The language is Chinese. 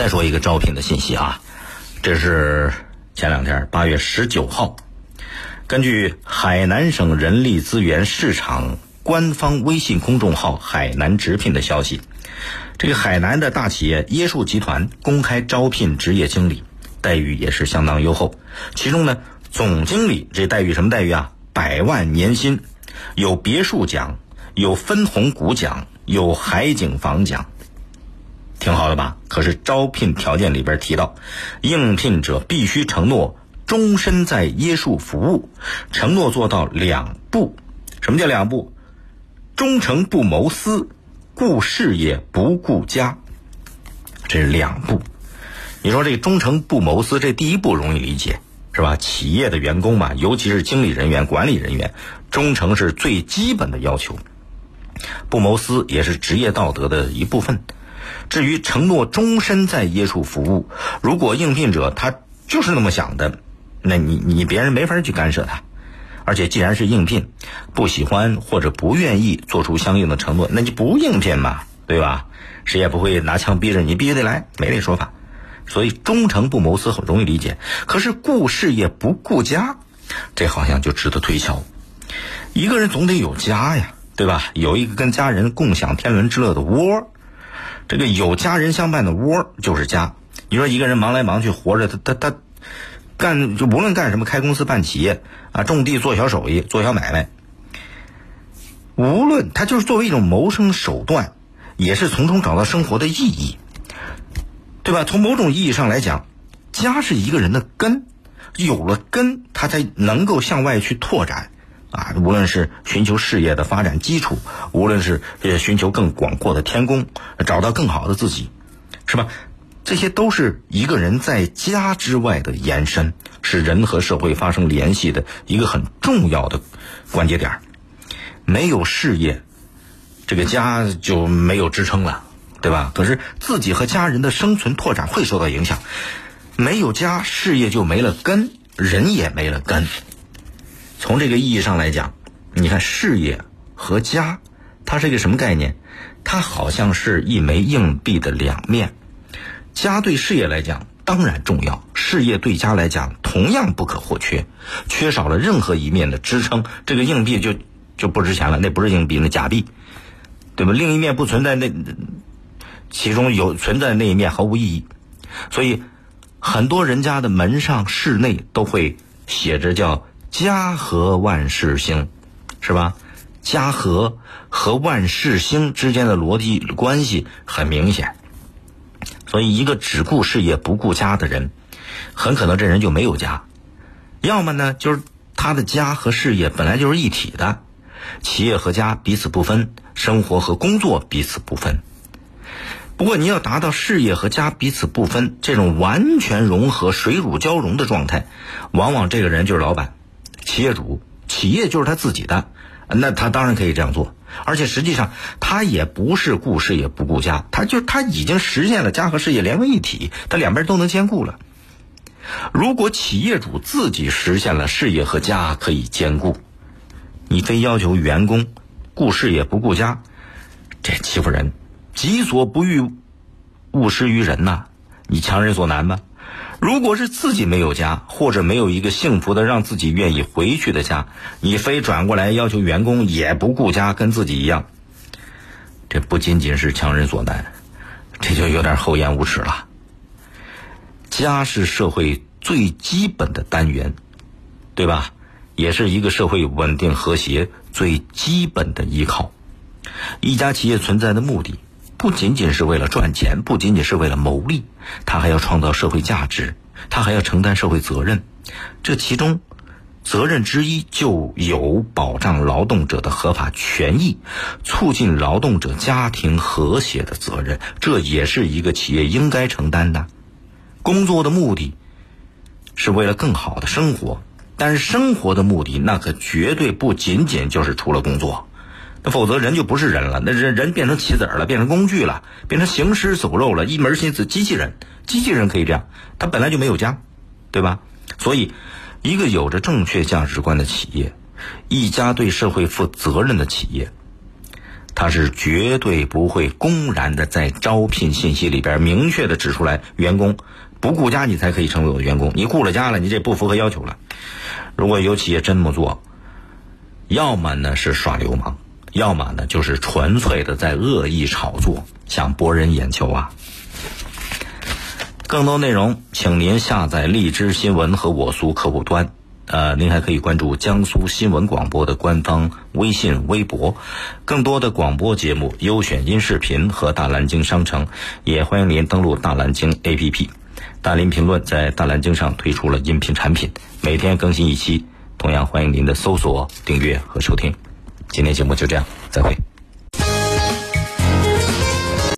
再说一个招聘的信息啊，这是前两天八月十九号，根据海南省人力资源市场官方微信公众号“海南直聘”的消息，这个海南的大企业椰树集团公开招聘职业经理，待遇也是相当优厚。其中呢，总经理这待遇什么待遇啊？百万年薪，有别墅奖，有分红股奖，有海景房奖。挺好的吧？可是招聘条件里边提到，应聘者必须承诺终身在椰树服务，承诺做到两不。什么叫两不？忠诚不谋私，顾事业不顾家。这是两不。你说这忠诚不谋私，这第一步容易理解，是吧？企业的员工嘛，尤其是经理人员、管理人员，忠诚是最基本的要求，不谋私也是职业道德的一部分。至于承诺终身在椰树服务，如果应聘者他就是那么想的，那你你别人没法去干涉他。而且既然是应聘，不喜欢或者不愿意做出相应的承诺，那就不应聘嘛，对吧？谁也不会拿枪逼着你必须得来，没这说法。所以忠诚不谋私很容易理解，可是顾事业不顾家，这好像就值得推敲。一个人总得有家呀，对吧？有一个跟家人共享天伦之乐的窝。这个有家人相伴的窝就是家。你说一个人忙来忙去活着，他他他干就无论干什么，开公司办企业啊，种地做小手艺做小买卖，无论他就是作为一种谋生手段，也是从中找到生活的意义，对吧？从某种意义上来讲，家是一个人的根，有了根，他才能够向外去拓展。啊，无论是寻求事业的发展基础，无论是也寻求更广阔的天空，找到更好的自己，是吧？这些都是一个人在家之外的延伸，是人和社会发生联系的一个很重要的关节点。没有事业，这个家就没有支撑了，对吧？可是自己和家人的生存拓展会受到影响。没有家，事业就没了根，人也没了根。从这个意义上来讲，你看事业和家，它是一个什么概念？它好像是一枚硬币的两面。家对事业来讲当然重要，事业对家来讲同样不可或缺。缺少了任何一面的支撑，这个硬币就就不值钱了。那不是硬币，那假币，对吧？另一面不存在，那其中有存在那一面毫无意义。所以，很多人家的门上、室内都会写着叫。家和万事兴，是吧？家和和万事兴之间的逻辑关系很明显，所以一个只顾事业不顾家的人，很可能这人就没有家；要么呢，就是他的家和事业本来就是一体的，企业和家彼此不分，生活和工作彼此不分。不过，你要达到事业和家彼此不分这种完全融合、水乳交融的状态，往往这个人就是老板。企业主，企业就是他自己的，那他当然可以这样做。而且实际上，他也不是顾事业不顾家，他就他已经实现了家和事业连为一体，他两边都能兼顾了。如果企业主自己实现了事业和家可以兼顾，你非要求员工顾事业不顾家，这欺负人，己所不欲，勿施于人呐，你强人所难吗？如果是自己没有家，或者没有一个幸福的让自己愿意回去的家，你非转过来要求员工也不顾家，跟自己一样，这不仅仅是强人所难，这就有点厚颜无耻了。家是社会最基本的单元，对吧？也是一个社会稳定和谐最基本的依靠。一家企业存在的目的。不仅仅是为了赚钱，不仅仅是为了牟利，他还要创造社会价值，他还要承担社会责任。这其中，责任之一就有保障劳动者的合法权益，促进劳动者家庭和谐的责任。这也是一个企业应该承担的。工作的目的是为了更好的生活，但是生活的目的那可绝对不仅仅就是除了工作。那否则人就不是人了，那人人变成棋子了，变成工具了，变成行尸走肉了，一门心思机器人。机器人可以这样，他本来就没有家，对吧？所以，一个有着正确价值观的企业，一家对社会负责任的企业，他是绝对不会公然的在招聘信息里边明确的指出来，员工不顾家你才可以成为我的员工，你顾了家了，你这不符合要求了。如果有企业真这么做，要么呢是耍流氓，要么呢就是纯粹的在恶意炒作，想博人眼球啊。更多内容，请您下载荔枝新闻和我苏客户端。呃，您还可以关注江苏新闻广播的官方微信、微博，更多的广播节目、优选音视频和大蓝鲸商城，也欢迎您登录大蓝鲸 APP。大林评论在大蓝鲸上推出了音频产品，每天更新一期，同样欢迎您的搜索、订阅和收听。今天节目就这样，再会。